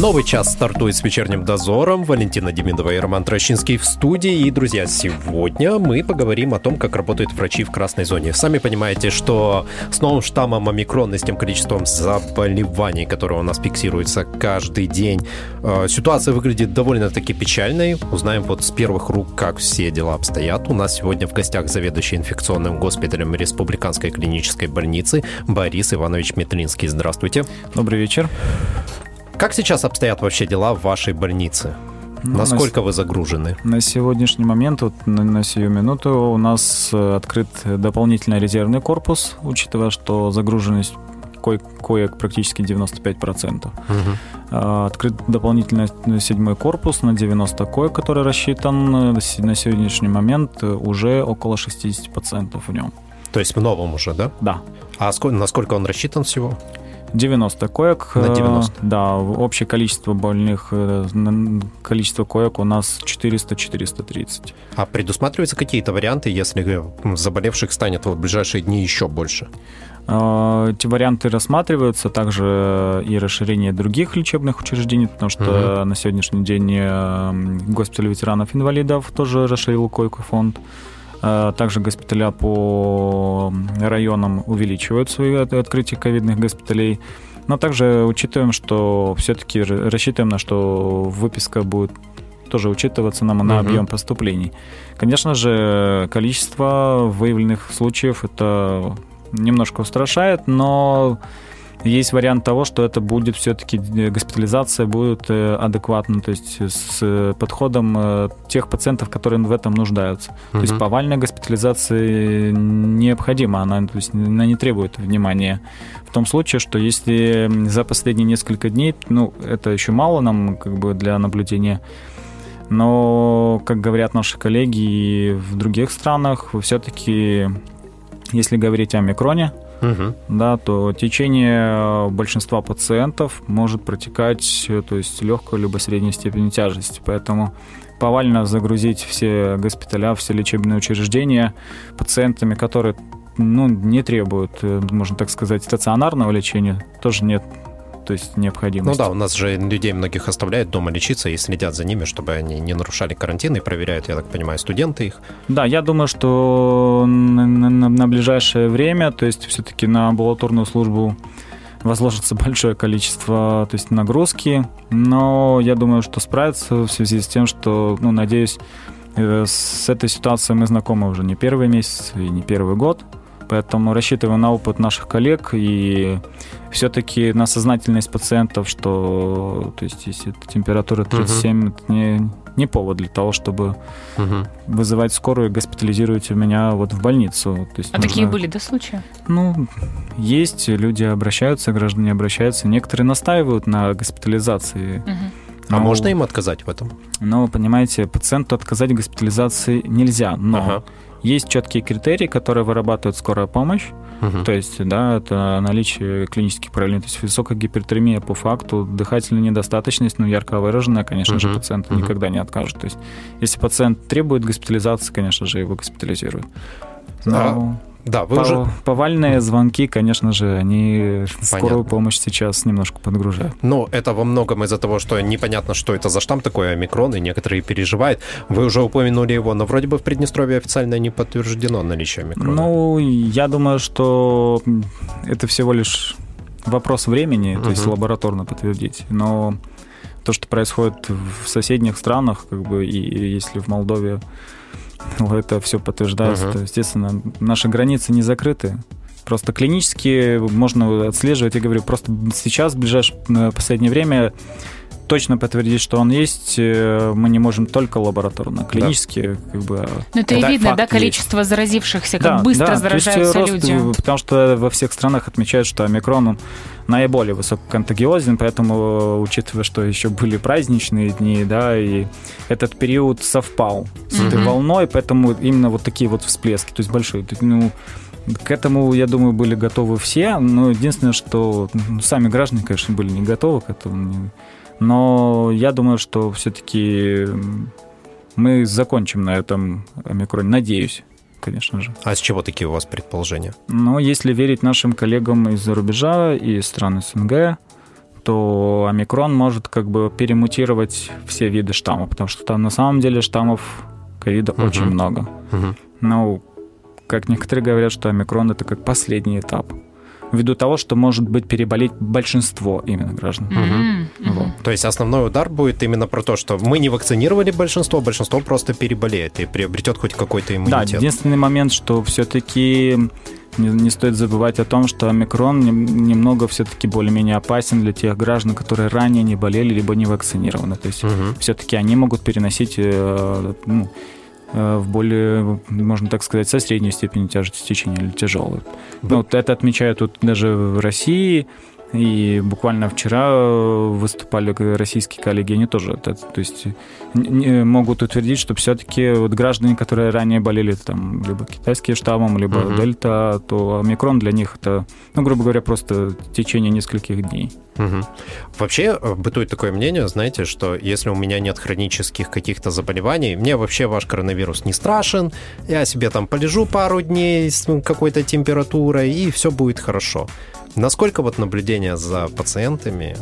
Новый час стартует с вечерним дозором. Валентина Демидова и Роман Трощинский в студии. И, друзья, сегодня мы поговорим о том, как работают врачи в красной зоне. Сами понимаете, что с новым штаммом омикрон и с тем количеством заболеваний, которые у нас фиксируются каждый день, э, ситуация выглядит довольно-таки печальной. Узнаем вот с первых рук, как все дела обстоят. У нас сегодня в гостях заведующий инфекционным госпиталем Республиканской клинической больницы Борис Иванович Метлинский. Здравствуйте. Добрый вечер. Как сейчас обстоят вообще дела в вашей больнице? Ну, Насколько на, вы загружены? На сегодняшний момент, вот на, на сию минуту, у нас э, открыт дополнительный резервный корпус, учитывая, что загруженность ко коек практически 95%. Угу. А, открыт дополнительный седьмой корпус на 90 коек, который рассчитан э, на сегодняшний момент уже около 60% в нем. То есть в новом уже, да? Да. А сколько, насколько он рассчитан всего? 90 коек. На 90? Э, да, общее количество больных, э, количество коек у нас 400-430. А предусматриваются какие-то варианты, если заболевших станет в ближайшие дни еще больше? Э, эти варианты рассматриваются, также и расширение других лечебных учреждений, потому что угу. на сегодняшний день госпиталь ветеранов-инвалидов тоже расширил койку фонд. А, также госпиталя по районам увеличивают свои открытия ковидных госпиталей. Но также учитываем, что все-таки рассчитываем на что выписка будет тоже учитываться нам на объем поступлений. Конечно же, количество выявленных случаев это немножко устрашает, но есть вариант того, что это будет все-таки э, госпитализация будет э, адекватна, то есть с э, подходом тех пациентов, которые в этом нуждаются. Угу. То есть повальная госпитализация необходима, она, то есть, она не требует внимания. В том случае, что если за последние несколько дней, ну, это еще мало нам как бы для наблюдения, но, как говорят наши коллеги в других странах, все-таки, если говорить о микроне, угу. да, то течение большинства пациентов может протекать, то есть легкой либо средней степени тяжести. Поэтому повально загрузить все госпиталя, все лечебные учреждения пациентами, которые ну, не требуют, э, можно так сказать, стационарного лечения, тоже нет то есть необходимость. Ну да, у нас же людей многих оставляют дома лечиться и следят за ними, чтобы они не нарушали карантин и проверяют, я так понимаю, студенты их. Да, я думаю, что на, на, на ближайшее время, то есть все-таки на амбулаторную службу возложится большое количество то есть нагрузки, но я думаю, что справится в связи с тем, что, ну, надеюсь, э, с этой ситуацией мы знакомы уже не первый месяц и не первый год. Поэтому рассчитываем на опыт наших коллег и все-таки на сознательность пациентов, что то есть, если температура 37, угу. это не, не повод для того, чтобы угу. вызывать скорую и госпитализировать меня вот в больницу. То есть а нужно... такие были, да, случаи? Ну, есть, люди обращаются, граждане обращаются. Некоторые настаивают на госпитализации. Угу. А ну, можно им отказать в этом? Ну, понимаете, пациенту отказать в госпитализации нельзя, но ага. Есть четкие критерии, которые вырабатывает скорая помощь. Угу. То есть, да, это наличие клинических проявлений, то есть высокая гипертермия по факту, дыхательная недостаточность, ну, ярко выраженная, конечно угу. же, пациент угу. никогда не откажет. То есть, если пациент требует госпитализации, конечно же, его госпитализируют. Но... А да, вы уже... Повальные звонки, конечно же, они Понятно. скорую помощь сейчас немножко подгружают. Ну, это во многом из-за того, что непонятно, что это за штамм такой омикрон, и некоторые переживают. Вы уже упомянули его, но вроде бы в Приднестровье официально не подтверждено наличие омикрона. Ну, я думаю, что это всего лишь вопрос времени, то угу. есть лабораторно подтвердить. Но то, что происходит в соседних странах, как бы, и если в Молдове это все подтверждается. Uh-huh. То, естественно, наши границы не закрыты. Просто клинически можно отслеживать, я говорю, просто сейчас, в ближайшее последнее время точно подтвердить, что он есть, э, мы не можем только лабораторно, клинически, да. как бы. Но ну, это и видно, да, количество есть. заразившихся, как да, быстро да, заражаются есть, люди. Рост, потому что во всех странах отмечают, что омикрон он наиболее высококонтагиозен, поэтому, учитывая, что еще были праздничные дни, да, и этот период совпал с mm-hmm. этой волной, поэтому именно вот такие вот всплески, то есть большие, ну, к этому, я думаю, были готовы все, но единственное, что ну, сами граждане, конечно, были не готовы к этому, Но я думаю, что все-таки мы закончим на этом омикроне, надеюсь конечно же. А с чего такие у вас предположения? Ну, если верить нашим коллегам из-за рубежа и стран СНГ, то омикрон может как бы перемутировать все виды штаммов, потому что там на самом деле штаммов ковида угу. очень много. Угу. Ну, как некоторые говорят, что омикрон это как последний этап ввиду того, что может быть переболеть большинство именно граждан. Угу. Вот. То есть основной удар будет именно про то, что мы не вакцинировали большинство, большинство просто переболеет и приобретет хоть какой-то иммунитет. Да, единственный момент, что все-таки не, не стоит забывать о том, что омикрон немного все-таки более-менее опасен для тех граждан, которые ранее не болели либо не вакцинированы. То есть угу. все-таки они могут переносить э, ну, в более, можно так сказать, со средней степенью тяжести течения или тяжелую. Да. Ну, вот это отмечают тут даже в России, и буквально вчера выступали российские коллеги, они тоже то есть могут утвердить, что все-таки вот граждане, которые ранее болели там либо китайским штаммом, либо угу. дельта, то омикрон для них это, ну, грубо говоря, просто течение нескольких дней. Угу. Вообще э, бытует такое мнение, знаете, что если у меня нет хронических каких-то заболеваний, мне вообще ваш коронавирус не страшен, я себе там полежу пару дней с какой-то температурой, и все будет хорошо. Насколько вот наблюдение за пациентами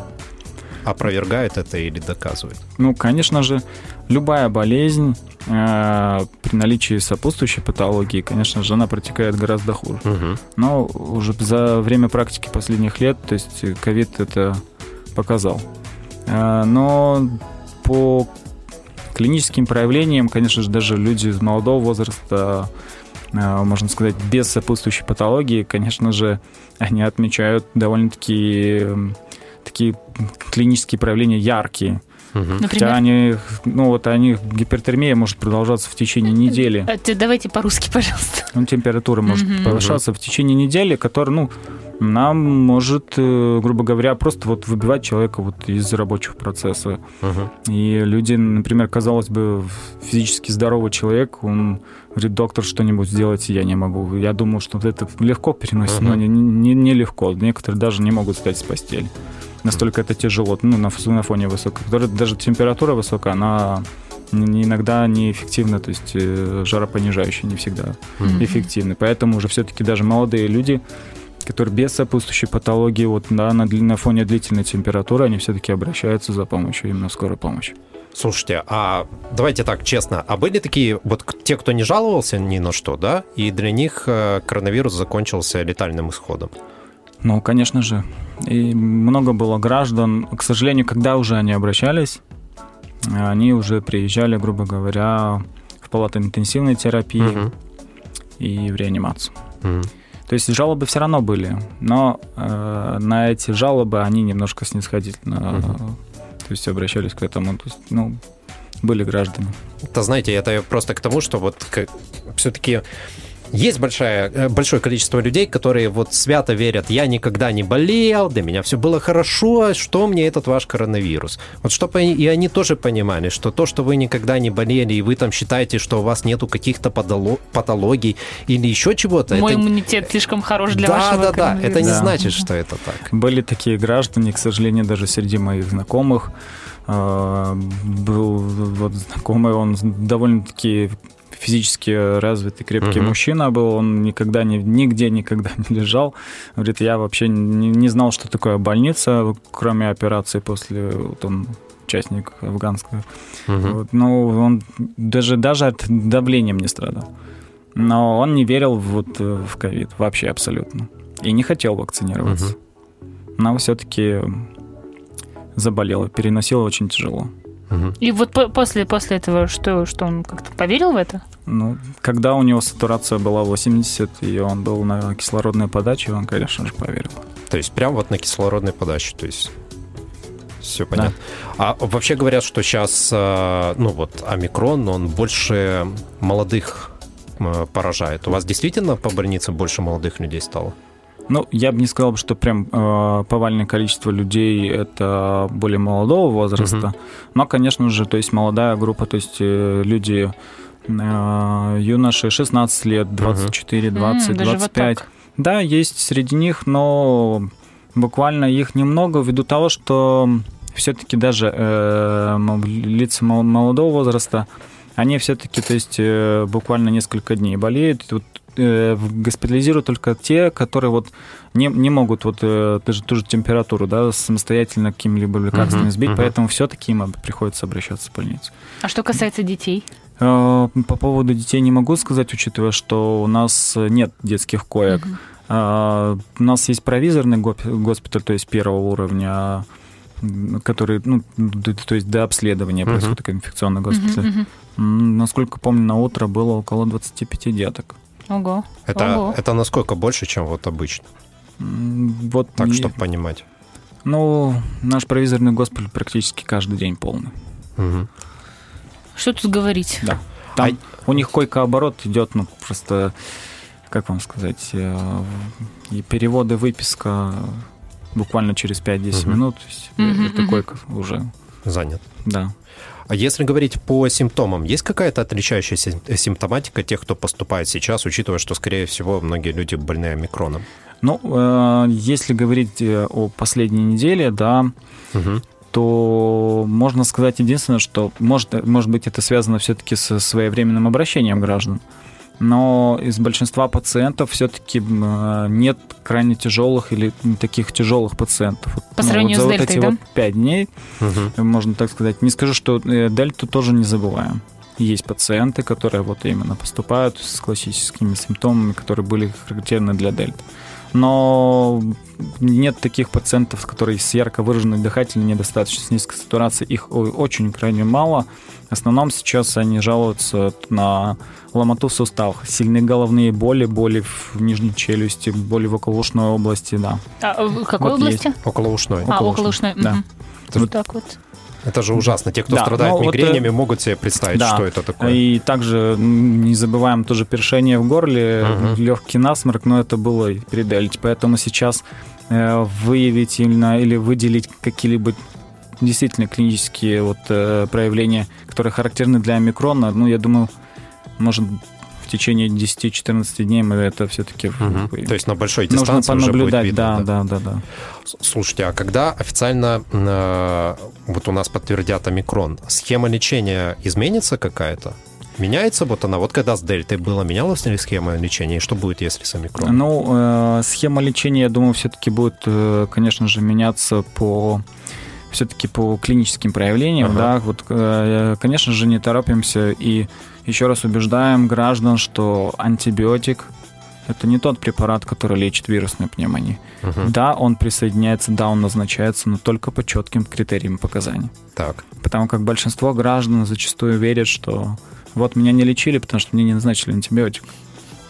опровергают это или доказывают? Ну, конечно же, любая болезнь э, при наличии сопутствующей патологии, конечно же, она протекает гораздо хуже. Угу. Но уже за время практики последних лет, то есть ковид это показал. Э, но по клиническим проявлениям, конечно же, даже люди из молодого возраста можно сказать, без сопутствующей патологии, конечно же, они отмечают довольно-таки такие клинические проявления яркие. Угу. Хотя они, ну вот они, гипертермия может продолжаться в течение недели. А, давайте по-русски, пожалуйста. Ну, температура может угу. повышаться угу. в течение недели, которая, ну, нам может, э, грубо говоря, просто вот выбивать человека вот из рабочего процесса. Угу. И люди, например, казалось бы, физически здоровый человек, он говорит, доктор, что-нибудь сделайте, я не могу. Я думал, что это легко переносить, угу. но не, не, не легко. Некоторые даже не могут встать с постели. Настолько это тяжело, ну, на, на фоне высокой. Даже температура высокая, она иногда неэффективна, то есть э, жаропонижающая не всегда mm-hmm. эффективны. Поэтому уже все-таки даже молодые люди, которые без сопутствующей патологии, вот да, на, на фоне длительной температуры, они все-таки обращаются за помощью, именно скорой помощи. Слушайте, а давайте так, честно, а были такие, вот те, кто не жаловался ни на что, да, и для них э, коронавирус закончился летальным исходом? Ну, конечно же. И много было граждан, к сожалению, когда уже они обращались, они уже приезжали, грубо говоря, в палату интенсивной терапии угу. и в реанимацию. Угу. То есть жалобы все равно были, но э, на эти жалобы они немножко снисходительно угу. То есть обращались к этому. То есть, ну, были граждане. Это, знаете, это просто к тому, что вот все-таки есть большое, э, большое количество людей, которые вот свято верят, я никогда не болел, для меня все было хорошо, что мне этот ваш коронавирус? Вот чтобы и они тоже понимали, что то, что вы никогда не болели, и вы там считаете, что у вас нету каких-то патологий или еще чего-то. Мой это... иммунитет слишком хорош для да, вашего Да, да, да, это не да. значит, что это так. Были такие граждане, к сожалению, даже среди моих знакомых, а, был вот знакомый, он довольно-таки физически развитый, крепкий uh-huh. мужчина был, он никогда не, нигде никогда не лежал. Говорит, я вообще не, не знал, что такое больница, кроме операции после, вот он участник афганского. Uh-huh. Вот, ну, он даже, даже от давлением не страдал. Но он не верил вот в ковид вообще абсолютно. И не хотел вакцинироваться. Uh-huh. Но все-таки заболел, переносил очень тяжело. И вот по- после, после этого что, что он как-то поверил в это? Ну, когда у него сатурация была 80, и он был на кислородной подаче, он, конечно же, поверил. То есть прям вот на кислородной подаче, то есть все понятно. Да. А вообще говорят, что сейчас, э, ну вот, омикрон, он больше молодых поражает. У вас действительно по больнице больше молодых людей стало? Ну, я бы не сказал, что прям э, повальное количество людей это более молодого возраста, угу. но, конечно же, то есть молодая группа, то есть э, люди э, юноши 16 лет, 24, 20, mm, 25. Вот да, есть среди них, но буквально их немного ввиду того, что все-таки даже э, лица молодого возраста, они все-таки, то есть, э, буквально несколько дней болеют. Вот, э, госпитализируют только те, которые вот не, не могут вот э, ту, же, ту же температуру да, самостоятельно каким-либо лекарством uh-huh, сбить, uh-huh. поэтому все-таки им приходится обращаться в больницу. А что касается детей? Э, по поводу детей не могу сказать, учитывая, что у нас нет детских коек. Uh-huh. У нас есть провизорный госпиталь, то есть первого уровня, который, ну, то есть до обследования uh-huh. происходит инфекционный госпиталь. Uh-huh, uh-huh. Насколько помню, на утро было около 25 деток. Ого. Это, Ого. это насколько больше, чем вот обычно? Вот так, и... чтобы понимать. Ну, наш провизорный госпиталь практически каждый день полный. Угу. Что тут говорить? Да. Там а... у них койка-оборот идет, ну, просто, как вам сказать, э, и переводы, выписка буквально через 5-10 угу. минут. То есть угу, эта угу. койка уже... Занят. Да. А если говорить по симптомам, есть какая-то отличающаяся симптоматика тех, кто поступает сейчас, учитывая, что, скорее всего, многие люди больны омикроном? Ну, э, если говорить э, о последней неделе, да, угу. то можно сказать единственное, что может, может быть это связано все-таки со своевременным обращением граждан но из большинства пациентов все-таки э, нет крайне тяжелых или таких тяжелых пациентов. По ну, сравнению вот за с вот эти да? вот пять дней, угу. можно так сказать. Не скажу, что э, дельту тоже не забываем. Есть пациенты, которые вот именно поступают с классическими симптомами, которые были характерны для дельты но нет таких пациентов, которые с ярко выраженной дыхательной недостаточностью, с низкой сатурацией. Их очень крайне мало. В основном сейчас они жалуются на ломоту в суставах, сильные головные боли, боли в нижней челюсти, боли в околоушной области, да. А в какой вот области? Есть. Околоушной. А, околоушной. Да. Угу. Вот так вот. Это же ужасно. Те, кто да, страдает ну, мигренями, вот, могут себе представить, да. что это такое. И также не забываем тоже першение в горле, угу. легкий насморк, но это было дельте. Поэтому сейчас э, выявить именно или выделить какие-либо действительно клинические вот, э, проявления, которые характерны для омикрона, ну, я думаю, может в течение 10-14 дней мы это все-таки... Угу. То есть на большой дистанции Нужно понаблюдать, уже будет видно, да, да, да, да. Слушайте, а когда официально э, вот у нас подтвердят омикрон, схема лечения изменится какая-то? Меняется вот она? Вот когда с дельтой было, менялась ли схема лечения? И что будет, если с омикроном? Ну, э, схема лечения, я думаю, все-таки будет, э, конечно же, меняться по все-таки по клиническим проявлениям, ага. да, вот, э, конечно же, не торопимся и еще раз убеждаем граждан, что антибиотик это не тот препарат, который лечит вирусную пневмонию. Угу. Да, он присоединяется, да, он назначается, но только по четким критериям показаний. Так. Потому как большинство граждан зачастую верят, что вот меня не лечили, потому что мне не назначили антибиотик.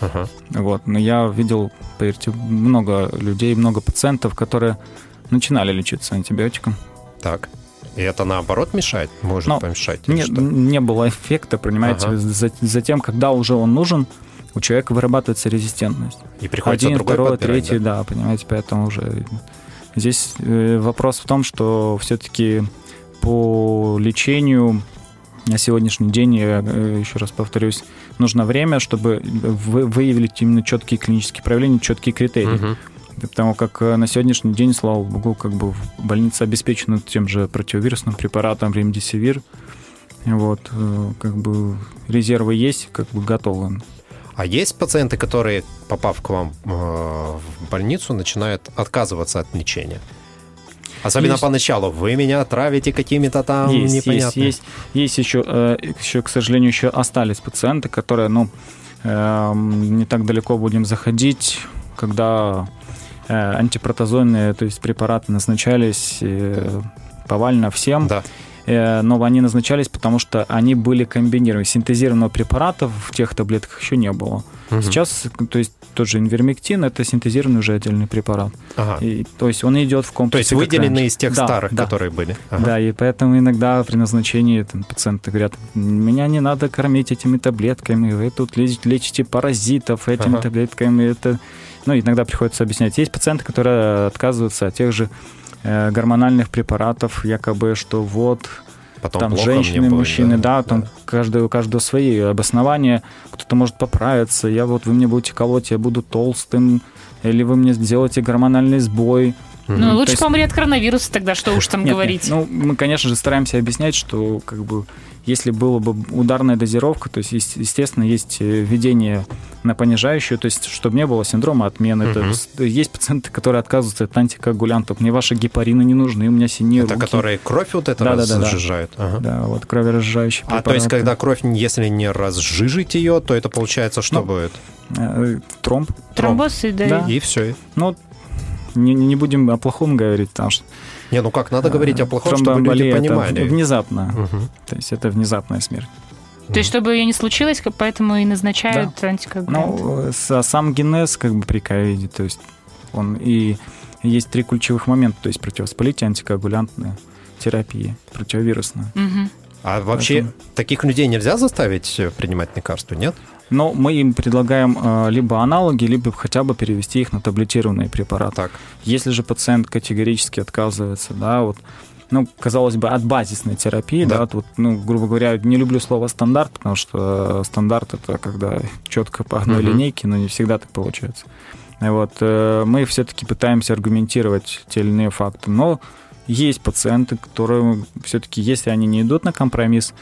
Ага. Вот. Но я видел, поверьте, много людей, много пациентов, которые начинали лечиться антибиотиком. Так. И это наоборот мешает? Может Но помешать? Нет, не было эффекта, понимаете. Ага. Затем, когда уже он нужен, у человека вырабатывается резистентность. И приходится Один, второй, третий, да? да, понимаете, поэтому уже здесь э, вопрос в том, что все-таки по лечению на сегодняшний день, я э, еще раз повторюсь, нужно время, чтобы выявить именно четкие клинические проявления, четкие критерии. Угу. Потому как э, на сегодняшний день, слава богу, как бы больница обеспечена тем же противовирусным препаратом ремдисивир. Вот, как бы резервы есть, как бы готовы. А есть пациенты, которые, попав к вам э, в больницу, начинают отказываться от лечения? Особенно есть. поначалу. Вы меня отравите какими-то там есть, непонятными... Есть, есть, есть еще, э, еще, к сожалению, еще остались пациенты, которые, ну, эм, не так далеко будем заходить, когда э, антипротозойные, то есть препараты назначались повально всем. Да. Э, но они назначались, потому что они были комбинированы. Синтезированного препарата в тех таблетках еще не было. Угу. Сейчас, то есть тот же инвермектин, это синтезированный уже отдельный препарат. Ага. И, то есть он идет в комплексе. То есть выделенный из тех да, старых, да. которые были. Ага. Да, и поэтому иногда при назначении там, пациенты говорят, меня не надо кормить этими таблетками, вы тут лечите паразитов этими ага. таблетками. Это... Ну, иногда приходится объяснять. Есть пациенты, которые отказываются от тех же Э, гормональных препаратов, якобы, что вот Потом там женщины, будет, мужчины, да, да там да. Каждый, у каждого свои обоснования. Кто-то может поправиться, я вот вы мне будете колоть, я буду толстым, или вы мне сделаете гормональный сбой. Ну, лучше есть... помри от коронавируса тогда, что уж там нет, говорить. Нет. Ну, мы, конечно же, стараемся объяснять, что как бы если была бы ударная дозировка, то есть, естественно, есть э, введение на понижающую, то есть, чтобы не было синдрома отмены. Угу. Это, есть пациенты, которые отказываются от антикоагулянтов. Мне ваши гепарины не нужны, у меня синие Это руки. которые кровь вот это да, разжижают? Да, да, да. да, вот кроверазжижающие препараты. А то есть, когда кровь, если не разжижить ее, то это получается что ну, будет? Э, тромб. Тромбосы, да. да. И все. Ну, не, не будем о плохом говорить, потому что не, ну как, надо говорить о плохом, чтобы люди понимали. Это внезапно. Угу. То есть это внезапная смерть. То есть, чтобы ее не случилось, поэтому и назначают да. антикоагулянт. Ну, сам генез как бы при ковиде, то есть он и есть три ключевых момента, то есть противовоспалительная, антикоагулянтная терапия, противовирусная. Угу. А вообще Поэтому... таких людей нельзя заставить принимать лекарства, нет? Но мы им предлагаем э, либо аналоги, либо хотя бы перевести их на таблетированные препараты. Так. Если же пациент категорически отказывается, да, вот ну, казалось бы, от базисной терапии, да, да вот, ну, грубо говоря, не люблю слово стандарт, потому что стандарт это когда четко по одной угу. линейке, но не всегда так получается. Вот, э, мы все-таки пытаемся аргументировать те или иные факты, но есть пациенты, которые все-таки, если они не идут на компромисс,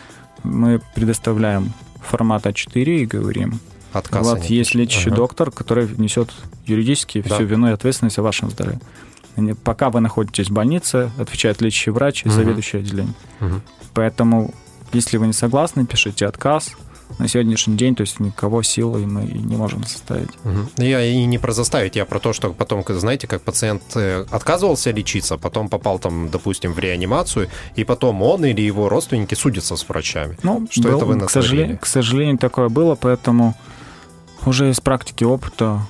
мы предоставляем формат А4 и говорим, Отказ вот есть лечащий ага. доктор, который несет юридически да. всю вину и ответственность о вашем здоровье. Пока вы находитесь в больнице, отвечает лечащий врач и угу. заведующий отделением. Угу. Поэтому, если вы не согласны, пишите отказ, на сегодняшний день, то есть никого силой мы не можем заставить. Угу. Я и не про заставить, я про то, что потом, знаете, как пациент э, отказывался лечиться, потом попал там, допустим, в реанимацию, и потом он или его родственники судятся с врачами. Ну, что был, это вы к сожалению, к сожалению, такое было, поэтому уже из практики опыта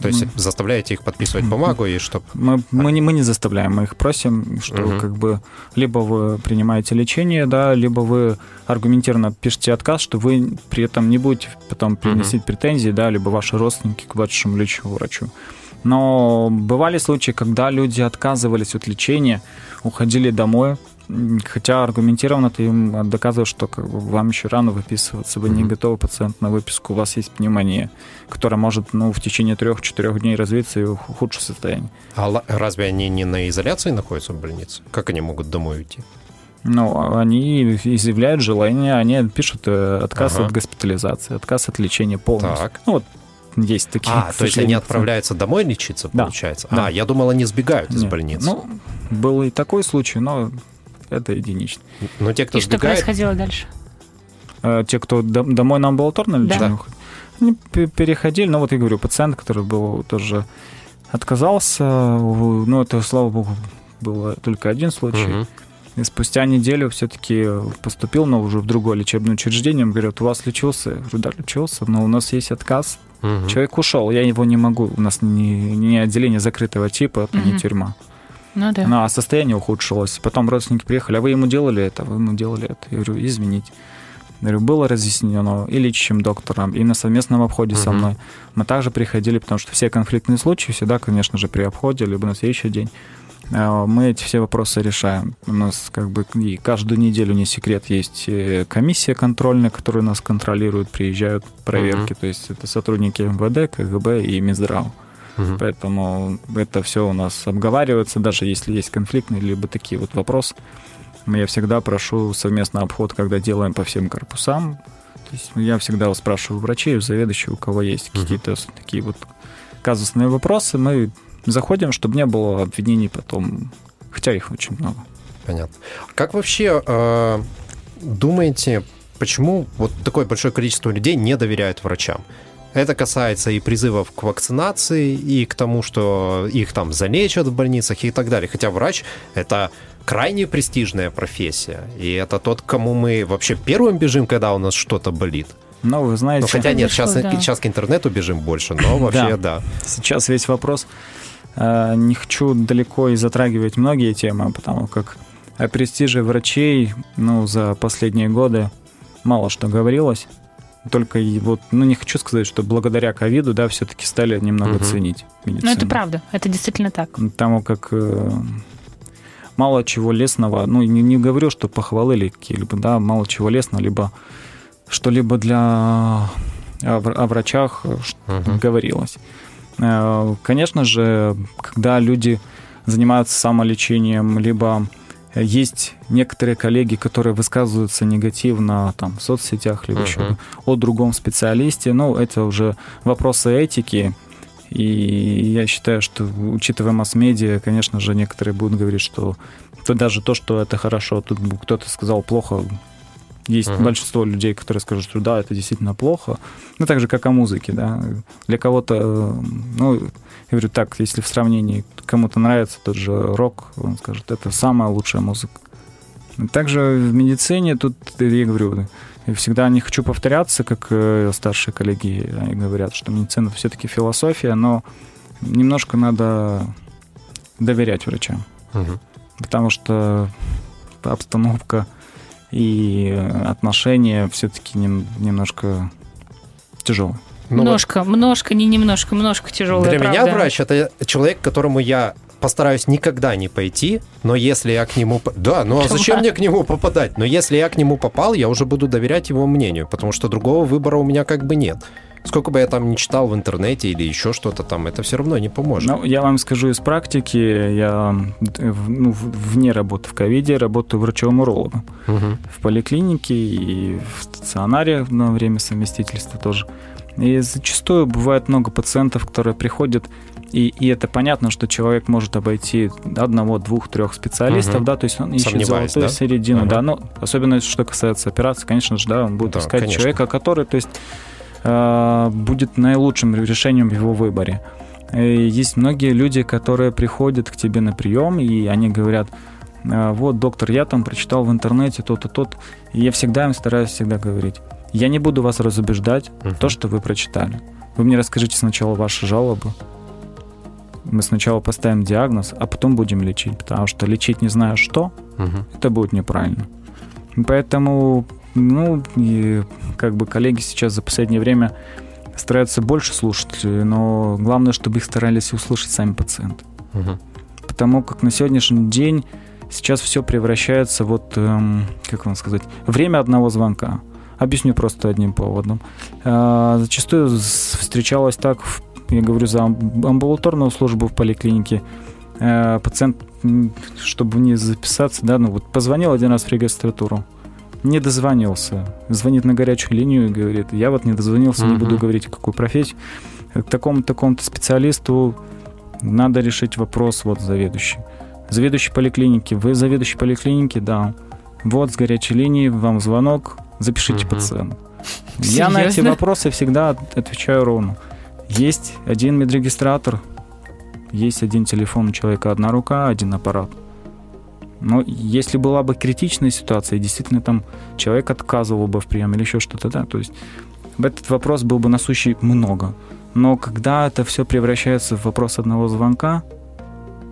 то есть мы... заставляете их подписывать бумагу и чтобы... Мы, мы, не, мы не заставляем, мы их просим, что угу. как бы либо вы принимаете лечение, да, либо вы аргументированно пишете отказ, что вы при этом не будете потом приносить угу. претензии, да, либо ваши родственники к вашему лечащему врачу. Но бывали случаи, когда люди отказывались от лечения, уходили домой, Хотя аргументированно ты им доказываешь, что как бы, вам еще рано выписываться, вы mm-hmm. не готовы пациент на выписку, у вас есть пневмония, которая может ну, в течение трех-четырех дней развиться и ухудшить состояние. А разве они не на изоляции находятся в больнице? Как они могут домой уйти? Ну, они изъявляют желание, они пишут э, отказ ага. от госпитализации, отказ от лечения полностью. Так. Ну, вот есть такие. А, то есть они отправляются домой лечиться, да. получается? Да. А, я думал, они сбегают из Нет. больницы. Ну, был и такой случай, но это единично. Но те, кто И сбегает... что происходило дальше? Э, те, кто домой на амбулаторное лечение да. они переходили, ну вот я говорю, пациент, который был тоже отказался, ну это, слава богу, было только один случай. Угу. И спустя неделю все-таки поступил, но уже в другое лечебное учреждение. Он говорит, у вас лечился? Я говорю, да, лечился, но у нас есть отказ. Угу. Человек ушел, я его не могу. У нас не, не отделение закрытого типа, это угу. не тюрьма. Ну да. Ну, а состояние ухудшилось. Потом родственники приехали, а вы ему делали это, вы ему делали это. Я говорю, извините. Я говорю, было разъяснено и лечащим доктором, и на совместном обходе угу. со мной. Мы также приходили, потому что все конфликтные случаи всегда, конечно же, при обходе, либо на следующий день э, мы эти все вопросы решаем. У нас как бы и каждую неделю, не секрет, есть э, комиссия контрольная, которая нас контролирует, приезжают проверки. Uh-huh. То есть это сотрудники МВД, КГБ и Минздрав. Угу. Поэтому это все у нас обговаривается, даже если есть конфликтные либо такие вот вопросы. Я всегда прошу совместный обход, когда делаем по всем корпусам. То есть я всегда спрашиваю врачей, у заведующих, у кого есть угу. какие-то такие вот казусные вопросы, мы заходим, чтобы не было обвинений потом, хотя их очень много. Понятно. Как вообще э, думаете, почему вот такое большое количество людей не доверяют врачам? Это касается и призывов к вакцинации, и к тому, что их там залечат в больницах и так далее. Хотя врач — это крайне престижная профессия. И это тот, к кому мы вообще первым бежим, когда у нас что-то болит. Ну, вы знаете... Ну, хотя нет, сейчас, да. сейчас к интернету бежим больше, но вообще да. Сейчас весь вопрос. Э, не хочу далеко и затрагивать многие темы, потому как о престиже врачей ну, за последние годы мало что говорилось только вот, ну не хочу сказать, что благодаря ковиду, да, все-таки стали немного угу. ценить медицину. Ну это правда, это действительно так. Потому как э, мало чего лесного, ну не, не говорю, что похвалы или какие-либо, да, мало чего лесного, либо что-либо для о, о врачах угу. говорилось. Э, конечно же, когда люди занимаются самолечением, либо есть некоторые коллеги, которые высказываются негативно там, в соцсетях, либо uh-huh. еще о другом специалисте. Ну, это уже вопросы этики. И я считаю, что, учитывая масс-медиа, конечно же, некоторые будут говорить, что то даже то, что это хорошо, тут кто-то сказал плохо, есть uh-huh. большинство людей, которые скажут, что да, это действительно плохо. Ну, так же, как о музыке, да. Для кого-то, ну, я говорю так, если в сравнении кому-то нравится тот же рок, он скажет, это самая лучшая музыка. Также в медицине тут, я говорю, я всегда не хочу повторяться, как э, старшие коллеги говорят, что медицина все-таки философия, но немножко надо доверять врачам. Угу. Потому что обстановка и отношения все-таки нем, немножко тяжелые. Ну, множко, множко, не немножко, множко тяжелое. Для правда. меня врач это человек, которому я постараюсь никогда не пойти, но если я к нему... Да, ну а зачем мне к нему попадать? Но если я к нему попал, я уже буду доверять его мнению, потому что другого выбора у меня как бы нет. Сколько бы я там не читал в интернете или еще что-то там, это все равно не поможет. Ну, я вам скажу из практики, я ну, вне работы в ковиде работаю врачом-урологом угу. в поликлинике и в стационаре на время совместительства тоже. И зачастую бывает много пациентов, которые приходят, и, и это понятно, что человек может обойти одного, двух, трех специалистов, угу. да, то есть он ищет золотую да? середину, угу. да, ну, особенно что касается операции, конечно же, да, он будет да, искать конечно. человека, который, то есть Э, будет наилучшим решением в его выборе. И есть многие люди, которые приходят к тебе на прием, и они говорят, «Э, вот, доктор, я там прочитал в интернете то-то, то-то. И я всегда им стараюсь всегда говорить, я не буду вас разубеждать uh-huh. то, что вы прочитали. Вы мне расскажите сначала ваши жалобы. Мы сначала поставим диагноз, а потом будем лечить, потому что лечить не зная что, uh-huh. это будет неправильно. Поэтому ну, и как бы коллеги сейчас за последнее время стараются больше слушать, но главное, чтобы их старались услышать сами пациенты. Угу. Потому как на сегодняшний день сейчас все превращается вот, эм, как вам сказать, время одного звонка. Объясню просто одним поводом. Э, зачастую встречалось так, я говорю за амбулаторную службу в поликлинике, э, пациент, чтобы не записаться, да, ну вот позвонил один раз в регистратуру, не дозвонился. Звонит на горячую линию и говорит, я вот не дозвонился, угу. не буду говорить, какую профессию. К такому такому-то специалисту надо решить вопрос вот заведующий. Заведующий поликлиники. Вы заведующий поликлиники? Да. Вот с горячей линии вам звонок, запишите угу. пациента. Я на эти вопросы всегда отвечаю ровно. Есть один медрегистратор, есть один телефон у человека, одна рука, один аппарат. Но если была бы критичная ситуация, и действительно там человек отказывал бы в приеме или еще что-то, да, то есть этот вопрос был бы насущий много. Но когда это все превращается в вопрос одного звонка,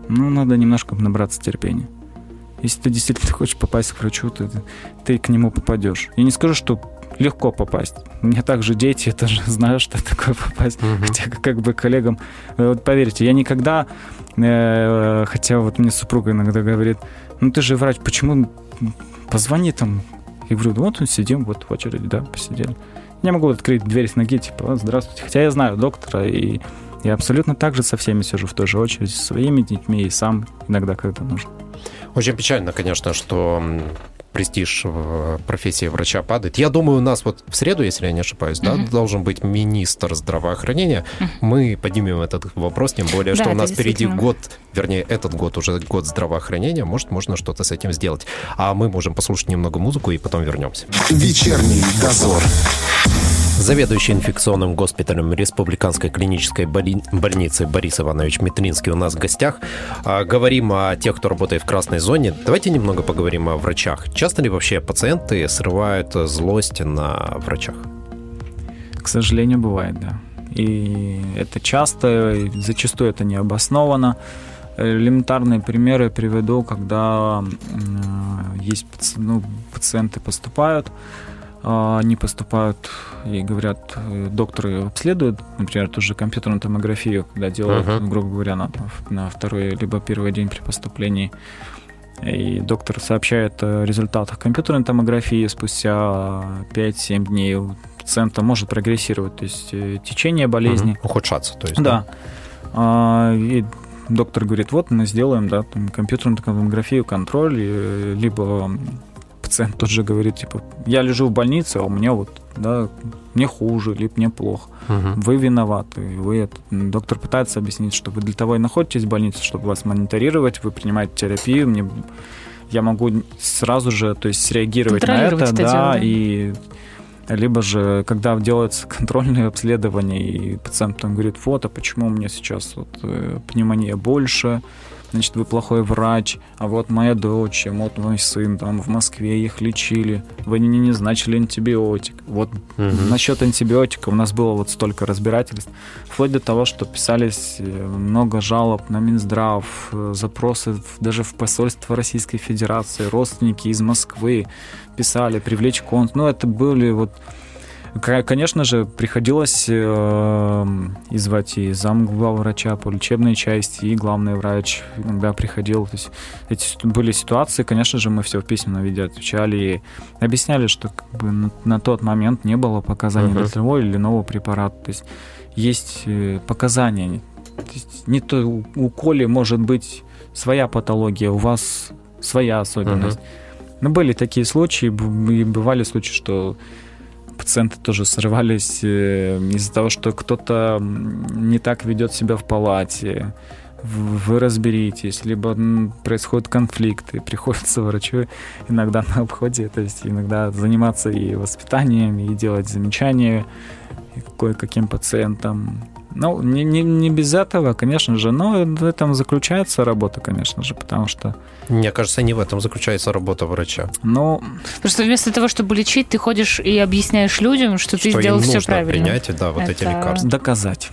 ну, надо немножко набраться терпения. Если ты действительно хочешь попасть к врачу, ты, ты к нему попадешь. Я не скажу, что легко попасть. У меня также дети, я тоже знаю, что такое попасть. Угу. Хотя как бы коллегам... Э, вот поверьте, я никогда... Э, хотя вот мне супруга иногда говорит, ну ты же врач, почему позвони там. Я говорю, вот мы сидим, вот в очереди, да, посидели. Я могу открыть дверь с ноги, типа, здравствуйте. Хотя я знаю доктора, и я абсолютно так же со всеми сижу в той же очереди, со своими детьми и сам иногда, когда нужно. Очень печально, конечно, что престиж профессии врача падает. Я думаю, у нас вот в среду, если я не ошибаюсь, да, должен быть министр здравоохранения. Mm-hmm. Мы поднимем этот вопрос, тем более, да, что у нас впереди год, вернее, этот год уже год здравоохранения. Может, можно что-то с этим сделать. А мы можем послушать немного музыку и потом вернемся. Вечерний дозор. Заведующий инфекционным госпиталем Республиканской клинической больницы Борис Иванович Митринский у нас в гостях. А, говорим о тех, кто работает в красной зоне. Давайте немного поговорим о врачах. Часто ли вообще пациенты срывают злость на врачах? К сожалению, бывает, да. И это часто, зачастую это не обосновано. Элементарные примеры приведу, когда есть ну, пациенты поступают, они поступают и говорят, э, докторы обследуют, например, ту же компьютерную томографию, когда делают, uh-huh. грубо говоря, на, на второй либо первый день при поступлении. И доктор сообщает о результатах компьютерной томографии спустя 5-7 дней у пациента может прогрессировать, то есть э, течение болезни. Угу. Ухудшаться, то есть. Да. да. И доктор говорит, вот мы сделаем, да, там, компьютерную томографию, контроль, и, либо пациент тот же говорит, типа, я лежу в больнице, а у меня вот, да, мне хуже, либо мне плохо. Угу. Вы виноваты. Вы это... Доктор пытается объяснить, что вы для того и находитесь в больнице, чтобы вас мониторировать, вы принимаете терапию, мне я могу сразу же, то есть среагировать на это, это да, дело, да, и либо же, когда делается контрольное обследование, и пациент там говорит, вот, а почему у меня сейчас вот э, пневмония больше, значит, вы плохой врач, а вот моя дочь, а вот мой сын, там в Москве их лечили, вы не, не назначили антибиотик. Вот угу. насчет антибиотика у нас было вот столько разбирательств, вплоть до того, что писались э, много жалоб на Минздрав, э, запросы даже в посольство Российской Федерации, родственники из Москвы писали, привлечь конт. Ну, это были вот Конечно же, приходилось э, и звать и замглавврача по лечебной части, и главный врач иногда приходил. То есть эти были ситуации, конечно же, мы все в письменном виде отвечали и объясняли, что как бы, на, на тот момент не было показаний uh-huh. для того или иного препарата. То есть есть э, показания. То есть не то у, у Коли может быть своя патология, у вас своя особенность. Uh-huh. Но были такие случаи, и бывали случаи, что пациенты тоже срывались э, из-за того, что кто-то не так ведет себя в палате, вы разберитесь, либо происходят конфликты, приходится врачу иногда на обходе, то есть иногда заниматься и воспитанием, и делать замечания кое-каким пациентам. Ну, не, не, не без этого, конечно же, но в этом заключается работа, конечно же, потому что... Мне кажется, не в этом заключается работа врача. Ну... Просто вместо того, чтобы лечить, ты ходишь и объясняешь людям, что, что ты сделал все правильно. принять, да, вот Это... эти лекарства. Доказать.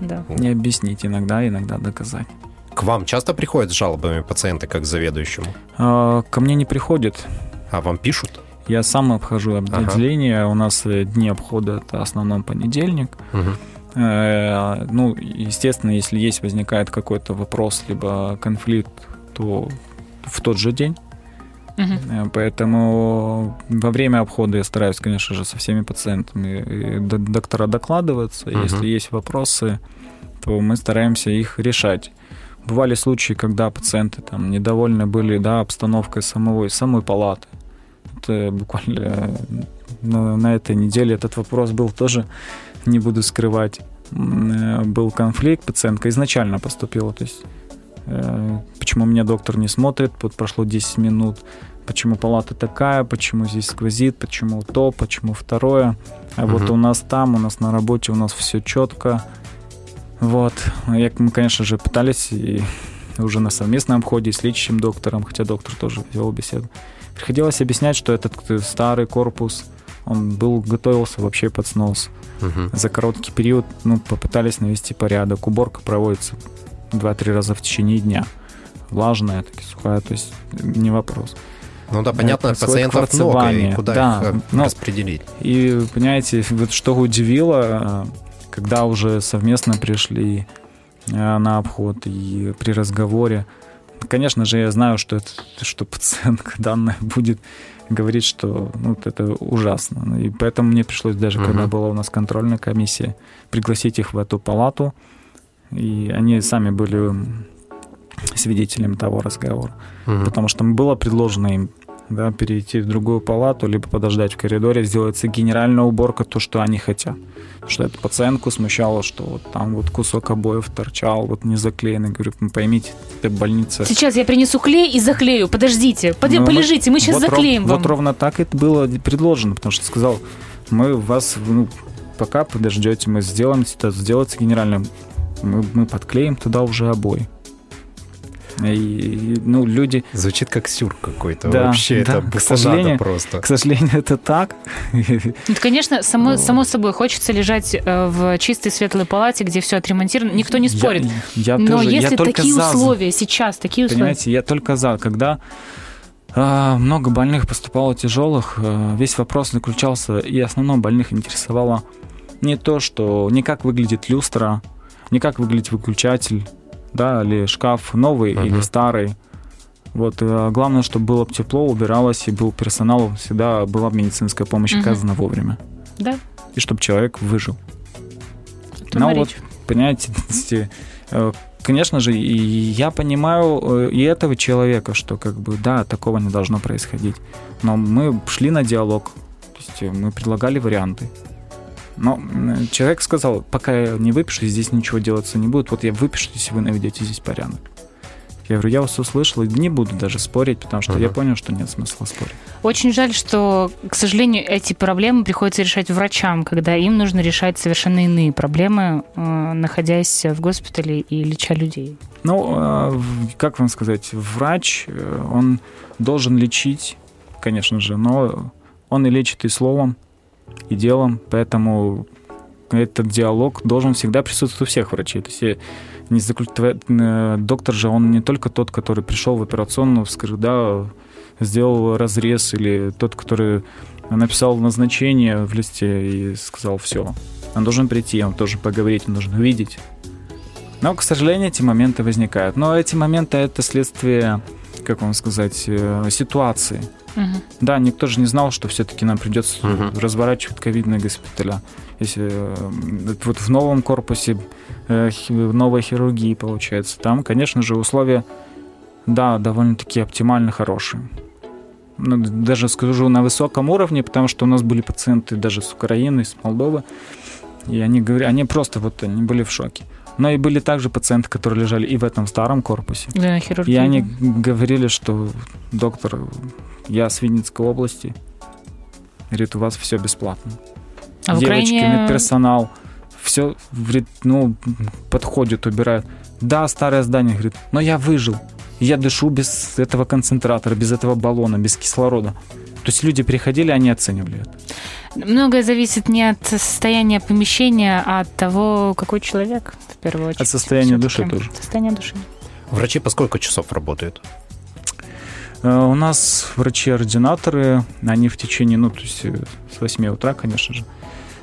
Да. Не объяснить иногда, иногда доказать. К вам часто приходят с жалобами пациенты, как к заведующему? А, ко мне не приходят. А вам пишут? Я сам обхожу отделение. Ага. У нас дни обхода это основном понедельник. Угу. Э, ну, естественно, если есть возникает какой-то вопрос либо конфликт, то в тот же день. Угу. Поэтому во время обхода я стараюсь, конечно же, со всеми пациентами доктора докладываться. Угу. Если есть вопросы, то мы стараемся их решать. Бывали случаи, когда пациенты там недовольны были да, обстановкой самого, самой палаты. Это буквально на, на этой неделе этот вопрос был тоже не буду скрывать, э, был конфликт, пациентка изначально поступила, то есть э, почему меня доктор не смотрит, вот прошло 10 минут, почему палата такая, почему здесь сквозит, почему то, почему второе, а угу. вот у нас там, у нас на работе, у нас все четко, вот, я, мы, конечно же, пытались и уже на совместном ходе с лечащим доктором, хотя доктор тоже вел беседу, приходилось объяснять, что этот старый корпус, он был, готовился вообще под снос. Угу. За короткий период ну, попытались навести порядок. Уборка проводится 2-3 раза в течение дня. Влажная, так и сухая, то есть не вопрос. Ну да, понятно, это пациентов много, и куда да, их но, распределить. И, понимаете, вот что удивило, когда уже совместно пришли э, на обход и при разговоре, конечно же, я знаю, что, это, что пациентка данная будет говорить, что ну, это ужасно. И поэтому мне пришлось даже, угу. когда была у нас контрольная комиссия, пригласить их в эту палату. И они сами были свидетелем того разговора. Угу. Потому что было предложено им да, перейти в другую палату, либо подождать в коридоре, сделается генеральная уборка, то, что они хотят. Потому что эту пациентку смущало, что вот там вот кусок обоев торчал, вот не заклеенный. Говорю, ну поймите, это больница. Сейчас я принесу клей и заклею. Подождите, под... ну, полежите, мы сейчас вот заклеим ров... вам. Вот ровно так это было предложено, потому что сказал, мы вас, ну, пока подождете, мы сделаем это, сделается генеральным. Мы, мы подклеим туда уже обои. И, ну, люди... Звучит как сюр какой-то. Да, Вообще да, это к сожалению, просто. К сожалению, это так. Ну, конечно, само, само собой, хочется лежать э, в чистой светлой палате, где все отремонтировано. Никто не спорит. Я, я Но тоже, если я такие за... условия сейчас, такие условия... Понимаете, я только за. Когда э, много больных поступало тяжелых, э, весь вопрос заключался, и основном больных интересовало не то, что не как выглядит люстра, не как выглядит выключатель, да, или шкаф новый uh-huh. или старый. Вот, э, главное, чтобы было тепло, убиралось, и был персонал, всегда была медицинская помощь uh-huh. оказана вовремя. Да. И чтобы человек выжил. Ну вот, понимаете, э, конечно же, и я понимаю э, и этого человека, что как бы, да, такого не должно происходить. Но мы шли на диалог, то есть мы предлагали варианты. Но человек сказал, пока я не выпишу, здесь ничего делаться не будет. Вот я выпишу, если вы наведете здесь порядок. Я говорю, я вас услышал и не буду даже спорить, потому что uh-huh. я понял, что нет смысла спорить. Очень жаль, что, к сожалению, эти проблемы приходится решать врачам, когда им нужно решать совершенно иные проблемы, э, находясь в госпитале и леча людей. Ну, э, как вам сказать, врач, э, он должен лечить, конечно же, но он и лечит и словом, и делом, поэтому этот диалог должен всегда присутствовать у всех врачей. То есть не закультив... Э, доктор же, он не только тот, который пришел в операционную, скажем, да, сделал разрез, или тот, который написал назначение в листе и сказал все. Он должен прийти, он должен поговорить, он должен увидеть. Но, к сожалению, эти моменты возникают. Но эти моменты это следствие, как вам сказать, э, ситуации. Угу. Да, никто же не знал, что все-таки нам придется угу. разворачивать ковидные госпиталя. Если э, вот в новом корпусе Э, новой хирургии, получается. Там, конечно же, условия, да, довольно-таки оптимально хорошие. Ну, даже скажу на высоком уровне, потому что у нас были пациенты даже с Украины, с Молдовы, и они говорили, они просто вот они были в шоке. Но и были также пациенты, которые лежали и в этом старом корпусе. Да, хирургия. И они говорили, что доктор, я с Винницкой области, говорит, у вас все бесплатно. А Девочки, Украине... медперсонал – все ну, подходит, убирает. Да, старое здание, говорит, но я выжил. Я дышу без этого концентратора, без этого баллона, без кислорода. То есть люди приходили, они оценивали это. Многое зависит не от состояния помещения, а от того, какой человек, в первую очередь. От состояния души тоже. Состояние души. Врачи по сколько часов работают? Э, у нас врачи-ординаторы, они в течение, ну, то есть э, с 8 утра, конечно же,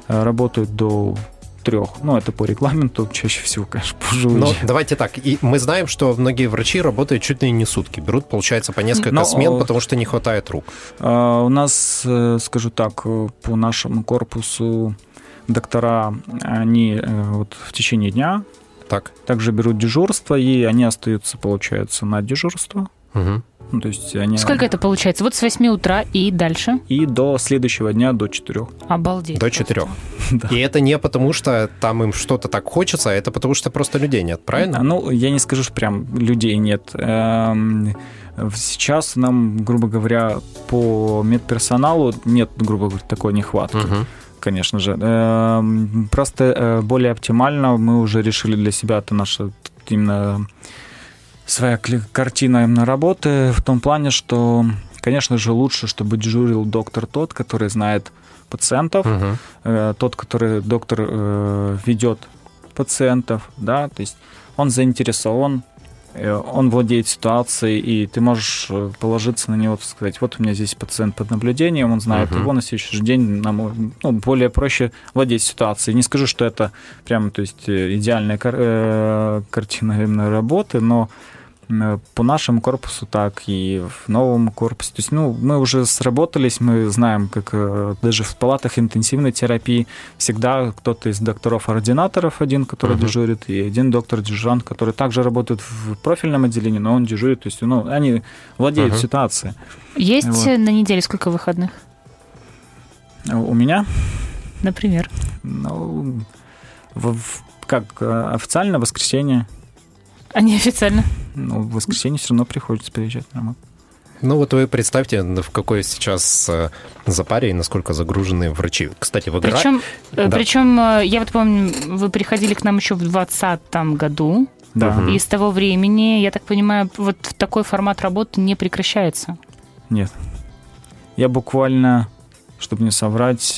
э, работают до трех. Ну, это по регламенту, чаще всего, конечно, пожилые. Но давайте так, и мы знаем, что многие врачи работают чуть ли не сутки, берут, получается, по несколько Но, смен, потому что не хватает рук. У нас, скажу так, по нашему корпусу доктора, они вот в течение дня так. также берут дежурство, и они остаются, получается, на дежурство. Угу. Ну, то есть они... Сколько это получается? Вот с 8 утра и дальше? И до следующего дня до 4. Обалдеть. До 4. да. И это не потому, что там им что-то так хочется, а это потому, что просто людей нет, правильно? Ну, я не скажу, что прям людей нет. Эм, сейчас нам, грубо говоря, по медперсоналу нет, грубо говоря, такой нехватки. Угу конечно же. Эм, просто э, более оптимально мы уже решили для себя это наше именно своя картина именно работы в том плане, что, конечно же, лучше, чтобы дежурил доктор тот, который знает пациентов, угу. э, тот, который доктор э, ведет пациентов, да, то есть он заинтересован, он владеет ситуацией, и ты можешь э, положиться на него, сказать, вот у меня здесь пациент под наблюдением, он знает угу. его, на следующий день нам ну, более проще владеть ситуацией. Не скажу, что это прямо, то есть э, идеальная кар- э, картина именно работы, но Э, по нашему корпусу, так и в новом корпусе. То есть, ну, мы уже сработались, мы знаем, как э, даже в палатах интенсивной терапии всегда кто-то из докторов-ординаторов один, который uh-huh. дежурит, и один доктор-дежурант, который также работает в профильном отделении, но он дежурит. То есть, ну, они владеют uh-huh. ситуацией. Есть вот. на неделе сколько выходных? У меня? Например? Ну, в, в, как э, официально воскресенье. А не официально? Ну, в воскресенье все равно приходится приезжать на работу. Ну вот вы представьте, в какой сейчас э, запаре и насколько загружены врачи. Кстати, в игра... Причем, э, да. причем, э, я вот помню, вы приходили к нам еще в 2020 году. Да. И с того времени, я так понимаю, вот такой формат работы не прекращается. Нет. Я буквально, чтобы не соврать,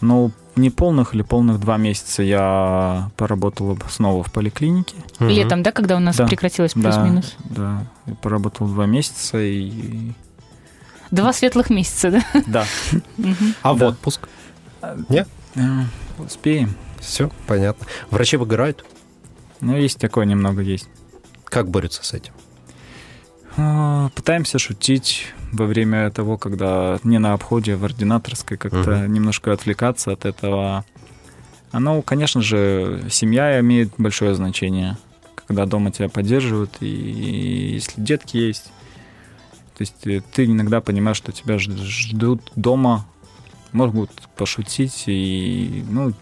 ну, не полных или полных два месяца я поработал снова в поликлинике. Летом, да, когда у нас да, прекратилось плюс-минус? Да, да. Я поработал два месяца и... Два светлых месяца, да? Да. А в отпуск? Нет? Э, успеем. Все, понятно. Врачи выгорают? Ну, есть такое немного есть. Как борются с этим? А, пытаемся шутить во время того, когда не на обходе, в ординаторской, как-то угу. немножко отвлекаться от этого. Оно, конечно же, семья имеет большое значение, когда дома тебя поддерживают, и если детки есть, то есть э, ты иногда понимаешь, что тебя ждут дома, могут пошутить, и, ну,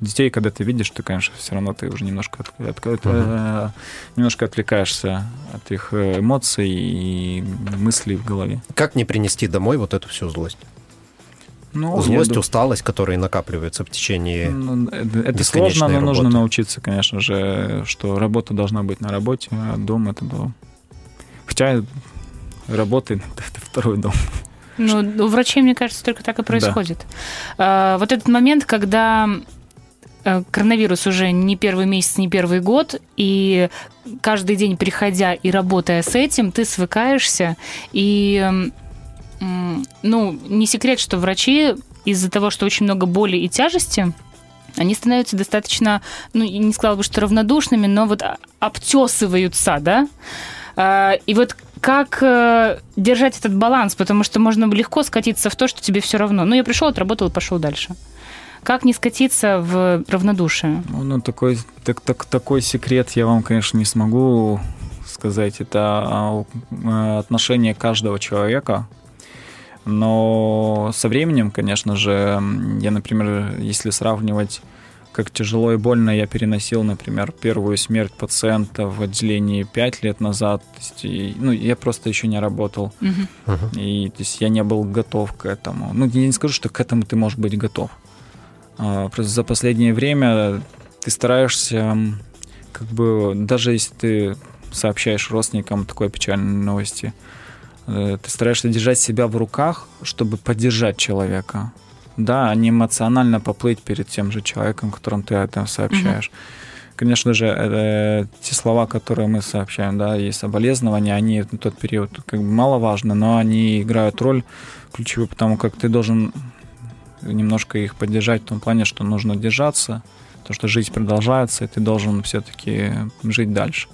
детей, когда ты видишь, ты, конечно, все равно ты уже немножко, от, от, uh-huh. немножко отвлекаешься от их э, эмоций и мыслей в голове. Как не принести домой вот эту всю злость? Ну, Злость, дум... усталость, которые накапливаются в течение ну, Это сложно, но работы. нужно научиться, конечно же, что работа должна быть на работе, а дом это дом. Хотя работы это второй дом. Ну, у врачей, мне кажется, только так и происходит. Да. А, вот этот момент, когда э, коронавирус уже не первый месяц, не первый год, и каждый день приходя и работая с этим, ты свыкаешься, и ну, не секрет, что врачи из-за того, что очень много боли и тяжести, они становятся достаточно, ну, не сказала бы, что равнодушными, но вот обтесываются, да? А, и вот как э, держать этот баланс, потому что можно легко скатиться в то, что тебе все равно. Ну, я пришел, отработал пошел дальше. Как не скатиться в равнодушие? Ну, ну такой, так, так, такой секрет я вам, конечно, не смогу сказать. Это а, э, отношение каждого человека но со временем, конечно же, я, например, если сравнивать как тяжело и больно я переносил, например, первую смерть пациента в отделении 5 лет назад. есть, и, ну, я просто еще не работал. Uh-huh. И то есть, я не был готов к этому. Ну, я не скажу, что к этому ты можешь быть готов. А, просто за последнее время ты стараешься, как бы, даже если ты сообщаешь родственникам такой печальной новости, Э, ты стараешься держать себя в руках, чтобы поддержать человека. Да, а не эмоционально поплыть перед тем же человеком, которым ты это сообщаешь. Угу. Конечно же, э, те слова, которые мы сообщаем, да, и соболезнования, они в тот период как бы маловажны, но они играют роль ключевую, потому как ты должен немножко их поддержать в том плане, что нужно держаться, то, что жизнь продолжается, и ты должен все-таки жить дальше.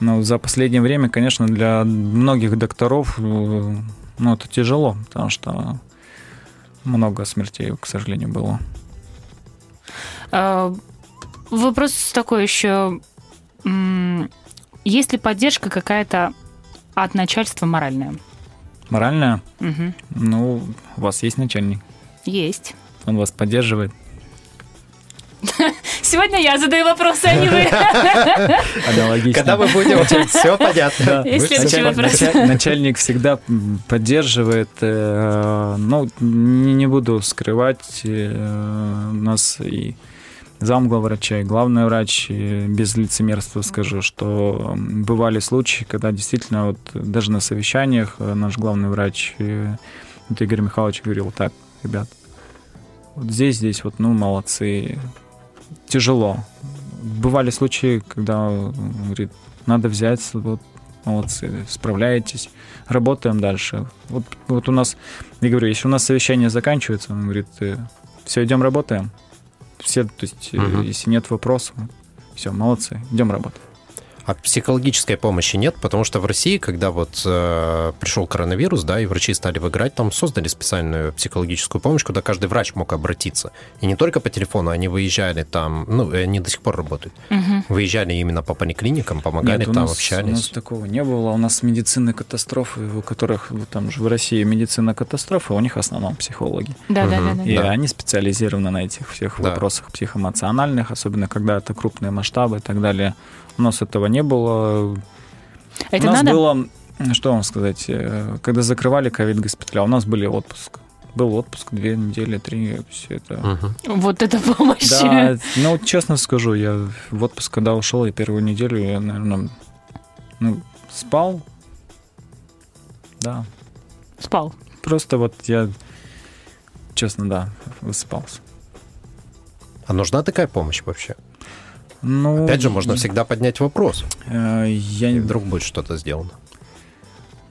Но за последнее время, конечно, для многих докторов э, ну, это тяжело, потому что много смертей, к сожалению, было. А, вопрос такой еще. Есть ли поддержка какая-то от начальства моральная? Моральная? Угу. Ну, у вас есть начальник? Есть. Он вас поддерживает? Сегодня я задаю вопросы, а не вы. Аналогично. Когда мы будем учить, все понятно. Начальник всегда поддерживает. Э, ну, не буду скрывать э, нас и зам врача и главный врач, без лицемерства скажу, что бывали случаи, когда действительно вот даже на совещаниях э, наш главный врач вот Игорь Михайлович говорил, так, ребят, вот здесь, здесь вот, ну, молодцы, тяжело. Бывали случаи, когда говорит, надо взять, вот молодцы, справляетесь, работаем дальше. Вот, вот у нас, я говорю, если у нас совещание заканчивается, он говорит, «Э, все, идем работаем. Все, то есть, угу. если нет вопросов, все, молодцы, идем работать. А психологической помощи нет, потому что в России, когда вот э, пришел коронавирус, да, и врачи стали выиграть, там создали специальную психологическую помощь, куда каждый врач мог обратиться. И не только по телефону, они выезжали там, ну, они до сих пор работают. Угу. Выезжали именно по поликлиникам, помогали нет, там, нас, общались. У нас такого не было. У нас медицины катастрофы, у которых там же в России медицина катастрофы, у них в основном психологи. Да, угу. да, да, да. И да. они специализированы на этих всех да. вопросах психоэмоциональных, особенно когда это крупные масштабы и так далее. У нас этого не было. Это у нас надо? было, что вам сказать, э, когда закрывали ковид-госпиталя, у нас были отпуск. Был отпуск две недели, три, все это. Угу. Вот это помощь. Да, ну, честно скажу, я в отпуск, когда ушел, я первую неделю, я, наверное, ну, спал. Да. Спал. Просто вот я, честно, да, высыпался. А нужна такая помощь вообще? Ну, Опять же, можно всегда поднять вопрос. Э, я... И вдруг будет что-то сделано.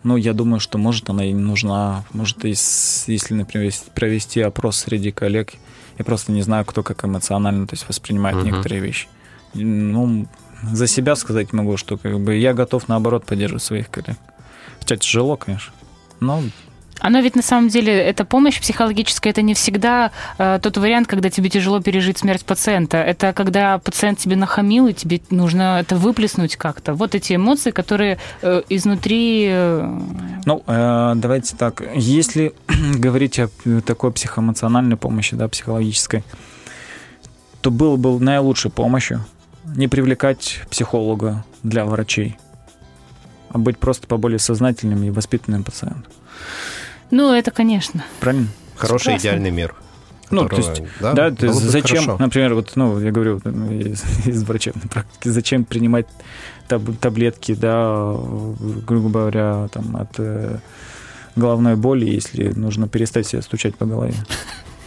Ну, я думаю, что может она и нужна. Может, если, например, провести опрос среди коллег, я просто не знаю, кто как эмоционально то есть, воспринимает uh-huh. некоторые вещи. Ну, за себя сказать могу, что как бы я готов, наоборот, поддерживать своих коллег. Хотя тяжело, конечно. Но Оно ведь на самом деле, эта помощь психологическая, это не всегда э, тот вариант, когда тебе тяжело пережить смерть пациента. Это когда пациент тебе нахамил, и тебе нужно это выплеснуть как-то. Вот эти эмоции, которые э, изнутри... Э... Ну, э, давайте так. Если говорить о такой психоэмоциональной помощи, да, психологической, то было бы наилучшей помощью не привлекать психолога для врачей, а быть просто поболее сознательным и воспитанным пациентом. Ну, это, конечно. Правильно? Хороший Согласна. идеальный мир. Ну, то есть, да, да то есть зачем, хорошо. например, вот, ну, я говорю из, из врачебной практики, зачем принимать таб таблетки, да, грубо говоря, там, от э, головной боли, если нужно перестать себя стучать по голове.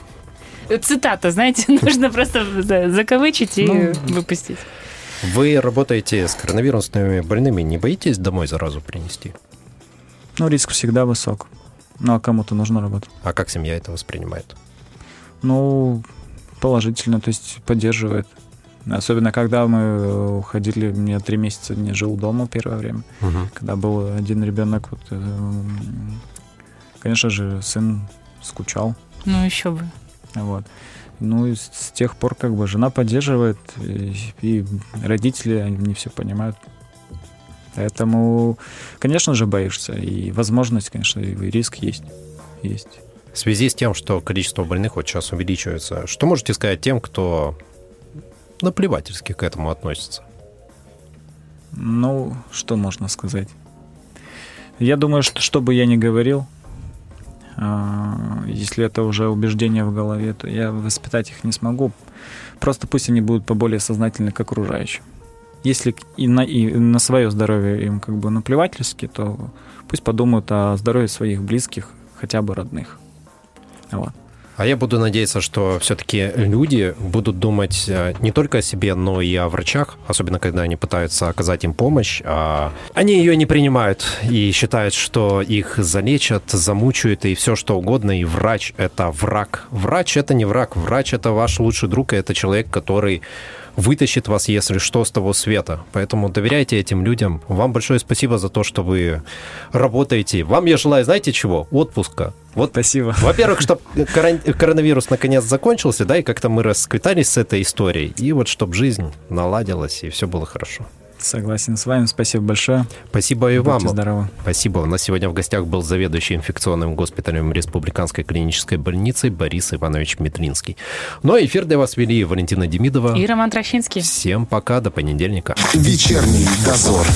Цитата, знаете, нужно просто закавычить и ну, выпустить. Вы работаете с коронавирусными больными, не боитесь домой заразу принести? Ну, риск всегда высок. Ну, а кому-то нужно работать. А как семья это воспринимает? Ну, положительно, то есть поддерживает. Особенно, когда мы уходили, мне три месяца не жил дома первое время. Угу. Когда был один ребенок, вот, э, конечно же, сын скучал. Ну, еще бы. Вот. Ну, и с тех пор как бы жена поддерживает, и, и родители, они не все понимают. Поэтому, конечно же, боишься. И возможность, конечно, и риск есть. есть. В связи с тем, что количество больных вот сейчас увеличивается, что можете сказать тем, кто наплевательски к этому относится? Ну, что можно сказать? Я думаю, что что бы я ни говорил, а, если это уже убеждение в голове, то я воспитать их не смогу. Просто пусть они будут поболее сознательны к окружающим если и на, и на свое здоровье им как бы наплевательски, то пусть подумают о здоровье своих близких, хотя бы родных. Вот. А я буду надеяться, что все-таки люди будут думать э, не только о себе, но и о врачах, особенно когда они пытаются оказать им помощь. А они ее не принимают и считают, что их залечат, замучают и все что угодно, и врач — это враг. Врач — это не враг, врач — это ваш лучший друг, и это человек, который вытащит вас, если что, с того света. Поэтому доверяйте этим людям. Вам большое спасибо за то, что вы работаете. Вам я желаю, знаете чего? Отпуска. Вот, Спасибо. Во-первых, чтобы коронавирус наконец закончился, да, и как-то мы расквитались с этой историей. И вот чтобы жизнь наладилась, и все было хорошо. Согласен с вами. Спасибо большое. Спасибо и Будьте вам. здоровы. Спасибо. У нас сегодня в гостях был заведующий инфекционным госпиталем Республиканской клинической больницы Борис Иванович Метлинский. Ну а эфир для вас вели Валентина Демидова и Роман Трощинский. Всем пока, до понедельника. Вечерний дозор.